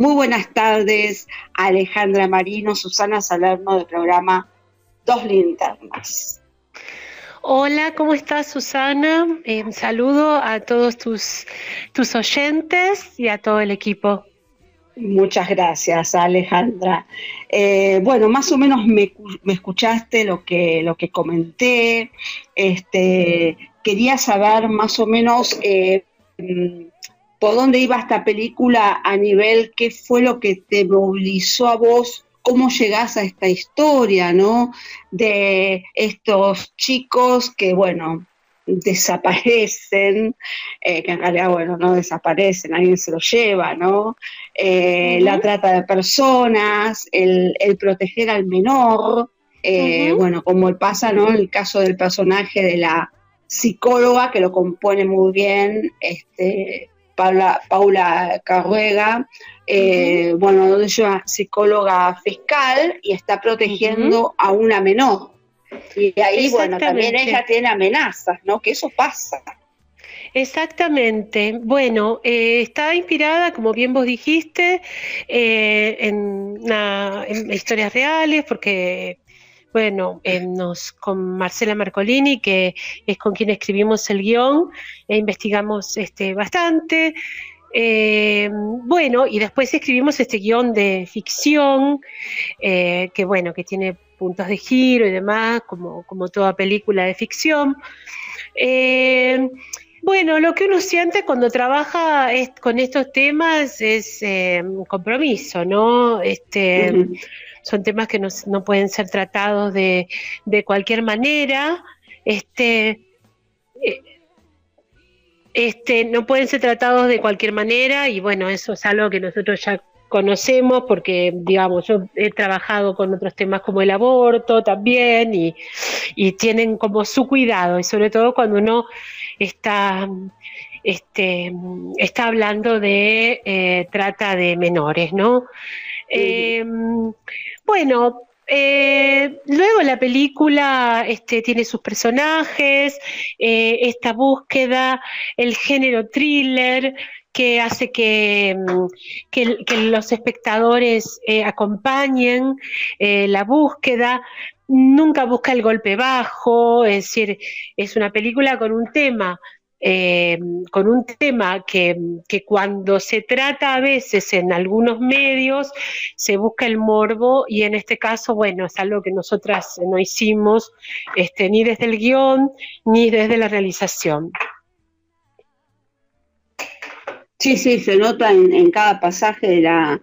Muy buenas tardes, Alejandra Marino, Susana Salerno del programa Dos Linternas. Hola, ¿cómo estás Susana? Eh, saludo a todos tus, tus oyentes y a todo el equipo. Muchas gracias, Alejandra. Eh, bueno, más o menos me, escuchaste lo que, lo que comenté. Este, quería saber más o menos eh, por dónde iba esta película a nivel, qué fue lo que te movilizó a vos, cómo llegás a esta historia, ¿no? De estos chicos que, bueno, desaparecen, eh, que en realidad, bueno, no desaparecen, alguien se los lleva, ¿no? Eh, la trata de personas, el, proteger al menor, eh, bueno, como pasa, ¿no? El caso del personaje de la psicóloga, que lo compone muy bien, este, Paula, Paula Carruega, bueno, donde es una psicóloga fiscal y está protegiendo a una menor. Y ahí, bueno, también ella tiene amenazas, ¿no? Que eso pasa. Exactamente. Bueno, eh, está inspirada, como bien vos dijiste, eh, en, historias reales, porque, bueno, nos, con Marcela Marcolini, que es con quien escribimos el guion, e investigamos este, bastante. Eh, bueno, y después escribimos este guion de ficción, que bueno, que tiene puntos de giro y demás, como, como toda película de ficción. Eh, bueno, lo que uno siente cuando trabaja con estos temas es eh, compromiso, ¿no? Este, Son temas que no, pueden ser tratados de, cualquier manera. Este, eh, este, no pueden ser tratados de cualquier manera y bueno, eso es algo que nosotros ya conocemos porque, digamos, yo he trabajado con otros temas como el aborto también y, tienen como su cuidado y sobre todo cuando uno está, este, está hablando de eh, trata de menores, ¿no? Em, bueno, eh, luego la película este, tiene sus personajes, eh, esta búsqueda, el género thriller, que hace que, mm, los espectadores eh, acompañen la búsqueda. Nunca busca el golpe bajo, es decir, es una película con un tema eh, con un tema que, cuando se trata a veces en algunos medios se busca el morbo y en este caso, bueno, es algo que nosotras no hicimos este, ni desde el guion ni desde la realización. Sí, sí, se nota en, cada pasaje de la,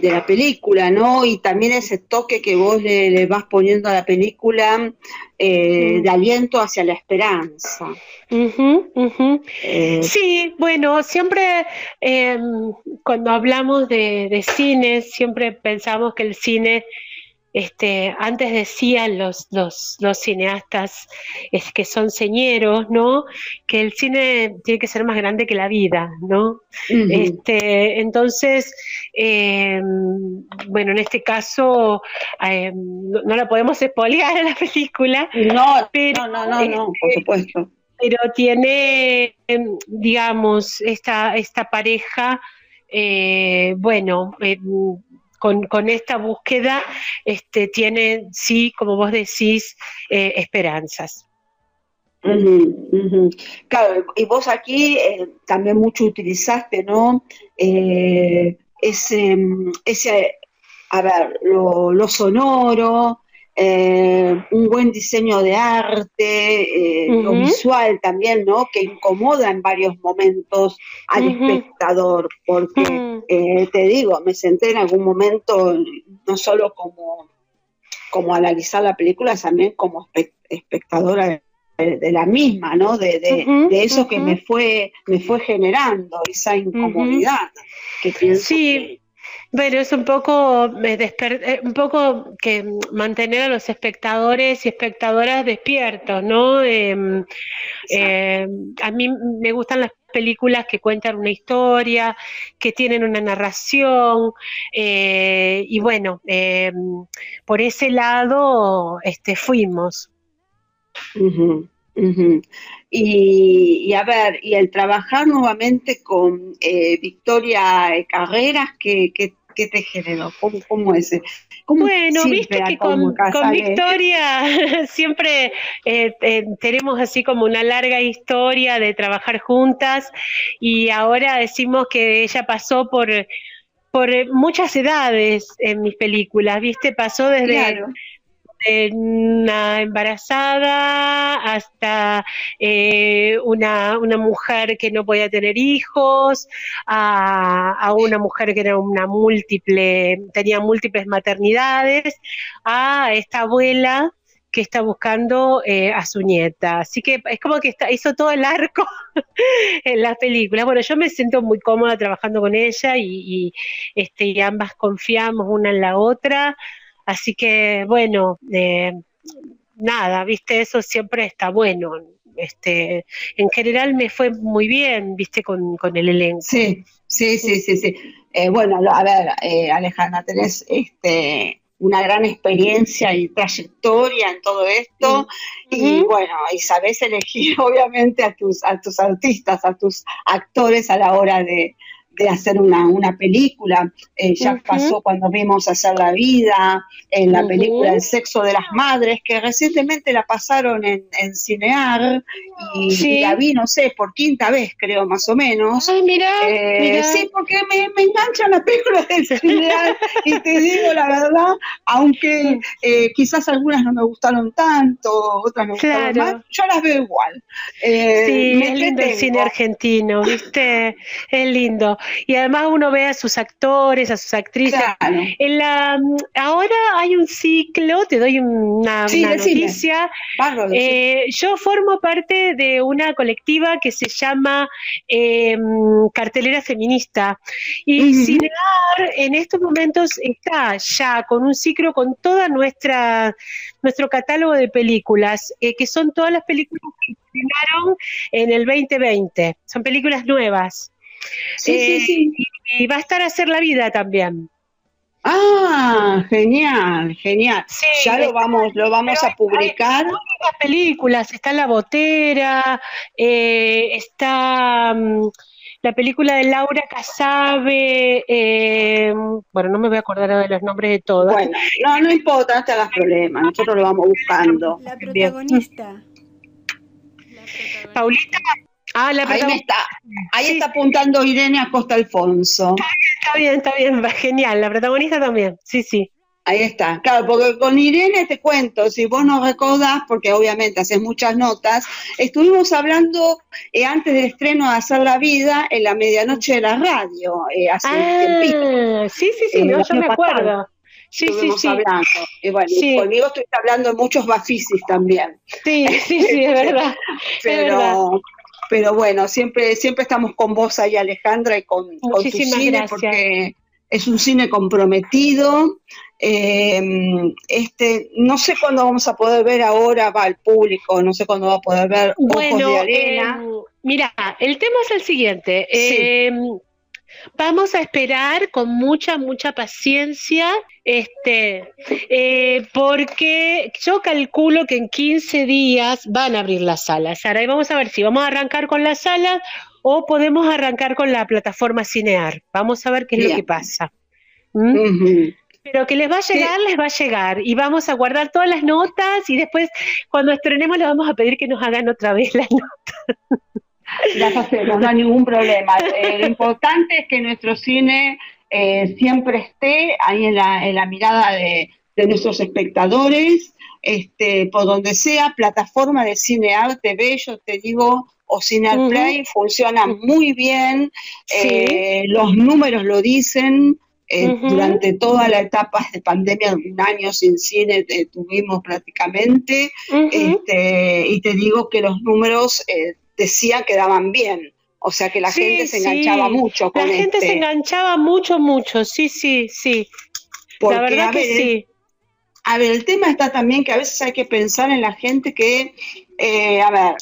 de la película, ¿no? Y también ese toque que vos le, vas poniendo a la película eh, de aliento hacia la esperanza. Eh, sí, bueno, siempre em, cuando hablamos de, de cine, siempre pensamos que el cine este, antes decían los, los, cineastas es que son señeros, ¿no? Que el cine tiene que ser más grande que la vida, ¿no? este, entonces, em, bueno, en este caso em, no, la podemos espolear a la película. No, pero, no, no, no, por este, supuesto. Pero tiene, em, digamos, esta, esta pareja, eh, bueno, con, esta búsqueda este, tiene, sí, como vos decís, eh, esperanzas. Claro, y vos aquí eh, también mucho utilizaste, ¿no? Eh, ese, ese, a ver, lo sonoro, eh, un buen diseño de arte, eh, lo visual también, ¿no? Que incomoda en varios momentos al espectador, porque eh, te digo, me senté en algún momento no solo como, como analizar la película, también como espectadora de, la misma, ¿no? De, de, eso que me fue, me fue generando, esa incomodidad que pienso sí. Bueno, es un poco, eh, un poco que mantener a los espectadores y espectadoras despiertos, ¿no? Em, a mí me gustan las películas que cuentan una historia, que tienen una narración, eh, y bueno, em, por ese lado este, fuimos. Y, a ver, y el trabajar nuevamente con eh, Victoria Carreras, ¿qué, qué, te generó? ¿Cómo, cómo es? bueno, viste que con, Victoria siempre eh, eh, tenemos así como una larga historia de trabajar juntas y ahora decimos que ella pasó por por muchas edades en mis películas, ¿viste? Pasó desde una embarazada hasta eh, una, una, mujer que no podía tener hijos, a, una mujer que era una múltiple, tenía múltiples maternidades, a esta abuela que está buscando eh, a su nieta. Así que es como que está, hizo todo el arco en las películas. Bueno, yo me siento muy cómoda trabajando con ella y, este, y ambas confiamos una en la otra. Así que, bueno, eh, nada, viste, eso siempre está bueno. Este, en general me fue muy bien, viste, con, con el elenco. Sí, sí, sí, sí, sí. Eh, bueno, a ver, eh, Alejandra, tenés este, una gran experiencia y trayectoria en todo esto y bueno, y sabés elegir obviamente a tus, a tus artistas, a tus actores a la hora de, de hacer una, una película. Eh, ya pasó cuando vimos Hacer la Vida, en la película El sexo de las madres, que recientemente la pasaron en, en Cinear y, la vi, no sé, por quinta vez creo más o menos. Ay, mira, eh, Sí, porque me, me enganchan las películas del Cinear y te digo la verdad, aunque eh, quizás algunas no me gustaron tanto, otras me gustaron más, yo las veo igual. sí, es lindo el cine argentino, ¿viste? Es lindo. Y además uno ve a sus actores, a sus actrices. En la, ahora hay un ciclo, te doy una, noticia. Eh, yo formo parte de una colectiva que se llama em, Cartelera Feminista. Y Cinear en estos momentos está ya con un ciclo con toda nuestra nuestro catálogo de películas, eh, que son todas las películas que estrenaron en el 2020. Son películas nuevas. Sí, sí, eh, sí. Y, va a estar a hacer la vida también. Ah, genial, genial. ya lo vamos, lo vamos a publicar. Hay, películas, está La Botera, eh, está mm, la película de Laura Casabe, eh, bueno, no me voy a acordar de los nombres de todas. Bueno, no, no importa, no te hagas problema, nosotros lo vamos buscando. La protagonista. Paulita Ah, la ahí, está, ahí está apuntando Irene Acosta Alfonso. Está bien, está bien, va genial. La protagonista también, sí, sí. Ahí está, claro, porque con Irene te cuento, si vos no recordás, porque obviamente haces muchas notas, estuvimos hablando eh, antes del estreno de Hacer la Vida en la medianoche de la radio, eh, hace un tiempito. Sí, sí, sí, yo me acuerdo. Sí, sí, sí. hablando. Y bueno, conmigo estoy hablando de muchos bafisis también. Sí, sí, sí, es verdad. Pero, pero bueno, siempre, siempre estamos con vos ahí, Alejandra, y con, con tu cine, porque es un cine comprometido. Eh, este, no sé cuándo vamos a poder ver ahora, va al público, no sé cuándo va a poder ver Ojos de Arena. Eh, mira, el tema es el siguiente. Eh, Vamos a esperar con mucha, mucha paciencia, este, porque yo calculo que en 15 días van a abrir las salas. Ahora vamos a ver si vamos a arrancar con las salas o podemos arrancar con la plataforma Cinear. Vamos a ver qué es lo que pasa. ¿Mm? Pero que les va a llegar, les va a llegar. Y vamos a guardar todas las notas y después, cuando estrenemos, les vamos a pedir que nos hagan otra vez las notas. las hacemos, no hay ningún problema. Eh, lo importante es que nuestro cine eh, siempre esté ahí en la, en la mirada de, nuestros espectadores, este, por donde sea, plataforma de cine arte, yo te digo, o Play, funcionan muy bien, eh, los números lo dicen, Durante toda la etapa de pandemia, un año sin cine tuvimos prácticamente, este, y te digo que los números decían que daban bien. O sea que la gente se enganchaba mucho con La gente se este enganchaba mucho, mucho, sí, sí, sí. la verdad que sí. A ver, el tema está también que a veces hay que pensar en la gente que, eh, a ver,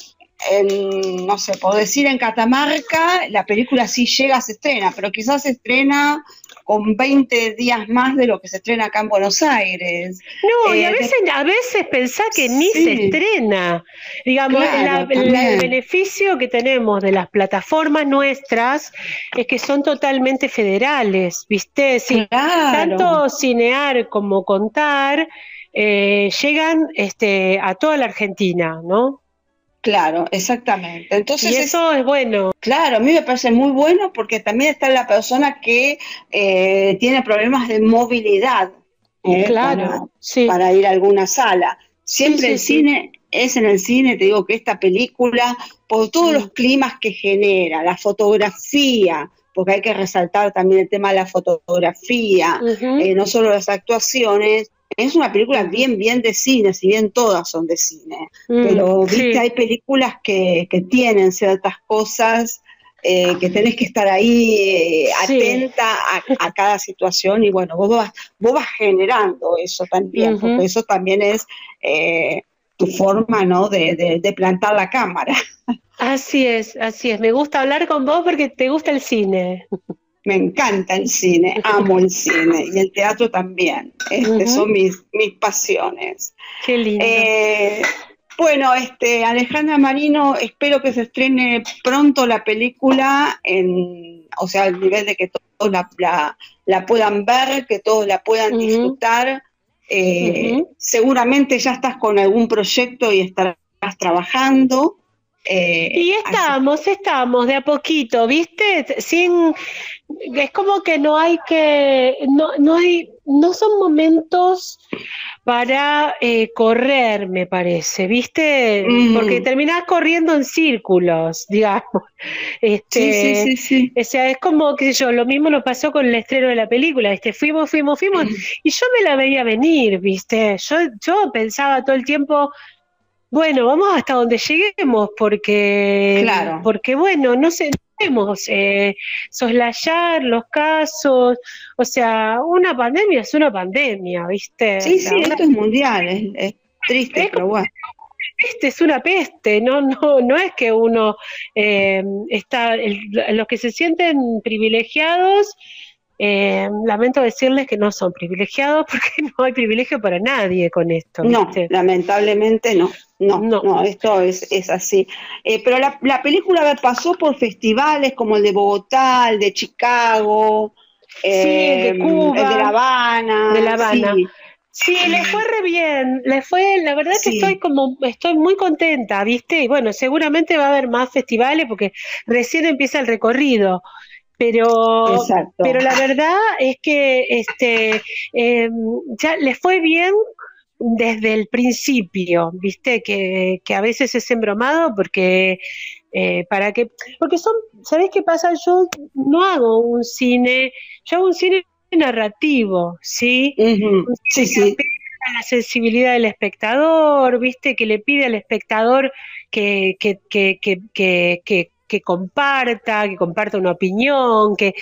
no sé, puedo decir en Catamarca, la película sí llega, se estrena, pero quizás se estrena con 20 días más de lo que se estrena acá en Buenos Aires. No, y a eh, veces, a veces pensá que ni se estrena. Digamos, el beneficio que tenemos de las plataformas nuestras es que son totalmente federales, ¿viste? Sí, Tanto cinear como contar eh, llegan este, a toda la Argentina, ¿no? Claro, exactamente. Entonces, y eso es, bueno. Claro, a mí me parece muy bueno porque también está la persona que eh, tiene problemas de movilidad. ¿eh? claro, para, ir a alguna sala. Siempre el cine es en el cine, te digo que esta película, por todos los climas que genera, la fotografía, porque hay que resaltar también el tema de la fotografía, eh, no solo las actuaciones, es una película bien, bien de cine, si bien todas son de cine, mm, pero viste, hay películas que, que tienen ciertas cosas eh, que tenés que estar ahí eh, atenta a, cada situación y bueno, vos vas, vos vas generando eso también, porque eso también es eh, tu forma, ¿no? De, de, plantar la cámara. Así es, así es. Me gusta hablar con vos porque te gusta el cine me encanta el cine, amo el cine y el teatro también. Este, Son mis, mis pasiones. Qué lindo. Eh, bueno, este, Alejandra Marino, espero que se estrene pronto la película, en, o sea, al nivel de que todos la, la, puedan ver, que todos la puedan disfrutar. Eh, seguramente ya estás con algún proyecto y estarás trabajando. Eh, y estamos, estamos de a poquito, ¿viste? Sin, es como que no hay que, no, no hay, no son momentos para eh, correr, me parece, ¿viste? Mm. Porque terminás corriendo en círculos, digamos. Este, sí, sí, sí, sí, O sea, es como, sé yo, lo mismo nos pasó con el estreno de la película, este, fuimos, fuimos, fuimos, mm. y yo me la veía venir, ¿viste? Yo, yo pensaba todo el tiempo, bueno, vamos hasta donde lleguemos, porque, claro. porque bueno, no sé, podemos eh, soslayar los casos, o sea, una pandemia es una pandemia, ¿viste? Sí, sí, esto es mundial, es, triste, pero bueno. Peste es una peste, no, no, no es que uno eh, está, los que se sienten privilegiados eh, lamento decirles que no son privilegiados porque no hay privilegio para nadie con esto. No, lamentablemente no. No, no, esto es, es así. Eh, pero la, la, película pasó por festivales como el de Bogotá, el de Chicago, eh, el de Cuba, el de La Habana. De La Habana. Sí. le fue re bien, le fue, la verdad que estoy como, estoy muy contenta, ¿viste? Y bueno, seguramente va a haber más festivales porque recién empieza el recorrido pero, pero la verdad es que este, em, ya le fue bien desde el principio, viste, que, que a veces es embromado porque eh, para que, porque son, ¿sabés qué pasa? Yo no hago un cine, yo hago un cine narrativo, ¿sí? Sí, sí. la sensibilidad del espectador, viste, que le pide al espectador que, que, que, que que comparta, que comparta una opinión, que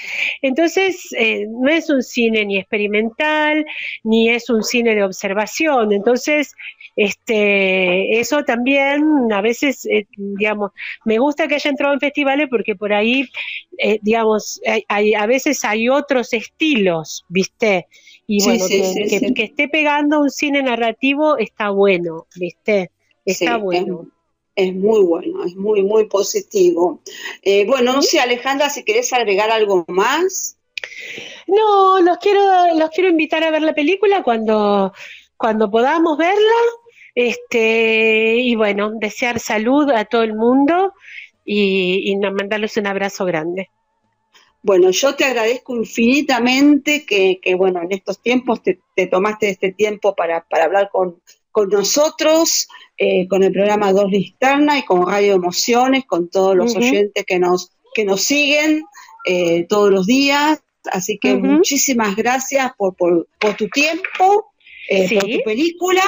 entonces eh, no es un cine ni experimental, ni es un cine de observación, entonces este eso también a veces eh, digamos me gusta que haya entrado en festivales porque por ahí eh, digamos hay, a veces hay otros estilos, ¿viste? Y bueno, que, esté pegando un cine narrativo está bueno, ¿viste? Está bueno es muy bueno, es muy, muy positivo. Eh, bueno, no sé, Alejandra, si querés agregar algo más. No, los quiero, los quiero invitar a ver la película cuando, cuando podamos verla. Este, y bueno, desear salud a todo el mundo y, mandarles un abrazo grande. Bueno, yo te agradezco infinitamente que, que bueno, en estos tiempos te, te tomaste este tiempo para, para hablar con, con nosotros, eh, con el programa Dos Listerna y con Radio Emociones, con todos los oyentes que nos, que nos siguen eh, todos los días. Así que muchísimas gracias por, por, tu tiempo, eh, por tu película.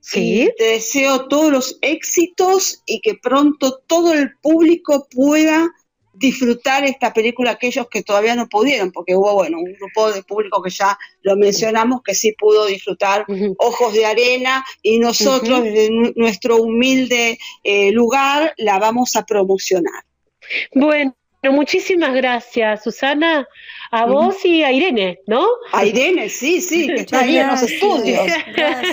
Sí. te deseo todos los éxitos y que pronto todo el público pueda disfrutar esta película aquellos que todavía no pudieron, porque hubo, bueno, un grupo de público que ya lo mencionamos que sí pudo disfrutar Ojos de Arena y nosotros desde nuestro humilde eh, lugar la vamos a promocionar. Bueno, muchísimas gracias, Susana. a vos y a Irene, ¿no? A Irene, sí, sí, que está ahí en los estudios.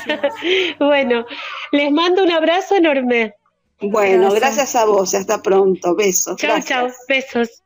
bueno, les mando un abrazo enorme. Bueno, gracias, a vos, hasta pronto, besos. Chao, chao, besos.